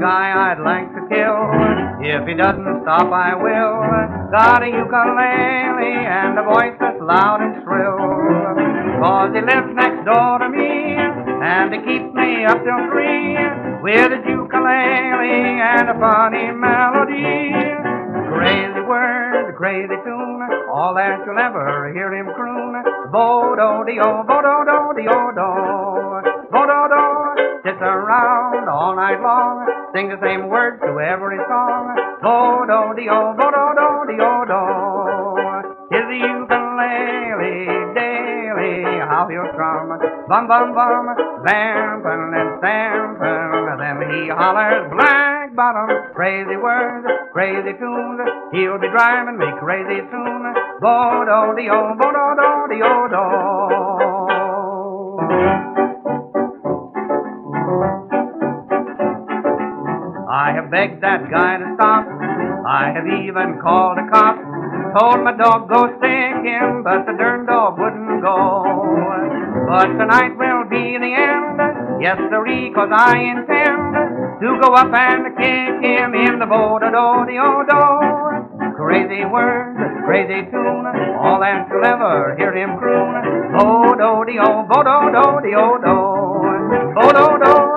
guy I'd like to kill. If he doesn't stop, I will. Got a ukulele and a voice that's loud and shrill. Cause he lives next door to me, and he keeps me up till three. With a ukulele and a funny melody. Crazy words, crazy tune, all that you'll ever hear him croon. Bo-do-de-o, bo-do-do-de-o-do, bo-do-do. Sits around all night long, sing the same words to every song. Bo-do-de-o, oh, bo-do-do-de-o-do. Oh, His ukulele daily, how he'll strum. Bum, bum, bum, vampin' and stampin'. Then he hollers black bottom, crazy words, crazy tunes. He'll be driving me crazy soon. Bo-do-de-o, oh, bo-do-do-de-o-do. I have begged that guy to stop. I have even called a cop. Told my dog go stick him, but the darn dog wouldn't go. But tonight will be the end. Yes, sirree, cause I intend to go up and kick him in the bo-do-do-de-o-do. Crazy words, crazy tune, all that you'll ever hear him croon. Bo-do-de-o, bo-do-do-de-o-do. Bo-do-do,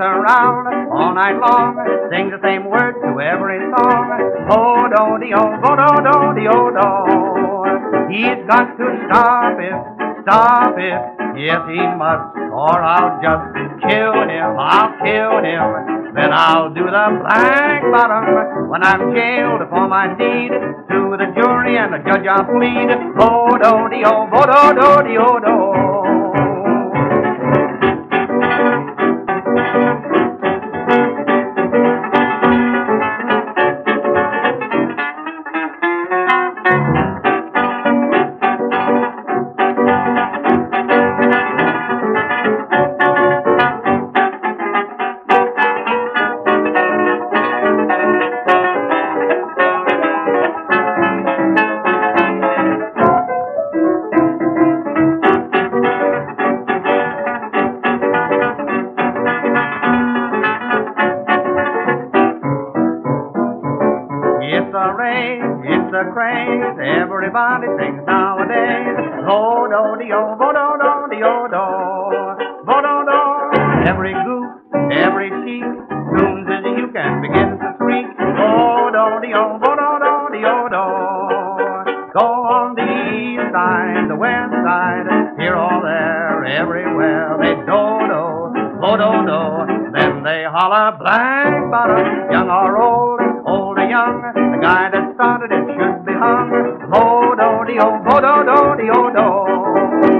around all night long, sing the same words to every song. Oh, Bo-do-de-o, bo-do-do-de-o-do. He's got to stop it, stop it, yes he must, or I'll just kill him, I'll kill him. Then I'll do the black bottom when I'm jailed for my deed. To the jury and the judge I'll plead. Oh, Bo-do-de-o, bo-do-do-de-o-do. It's a rage, it's a craze, everybody sings nowadays. Bo-do-de-o, bo-do-do-de-o-do, bo-do-do. Every goof, every chic, tunes as you can begin to squeak. Bo-do-de-o, bo-do-do-de-o-do. Go on the east side, the west side, here or there, everywhere. They do-do, bo-do-do, then they holler black bottom, young or old, old or young. The guy that started it